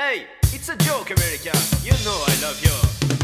Hey, it's a joke, America. You know I love you.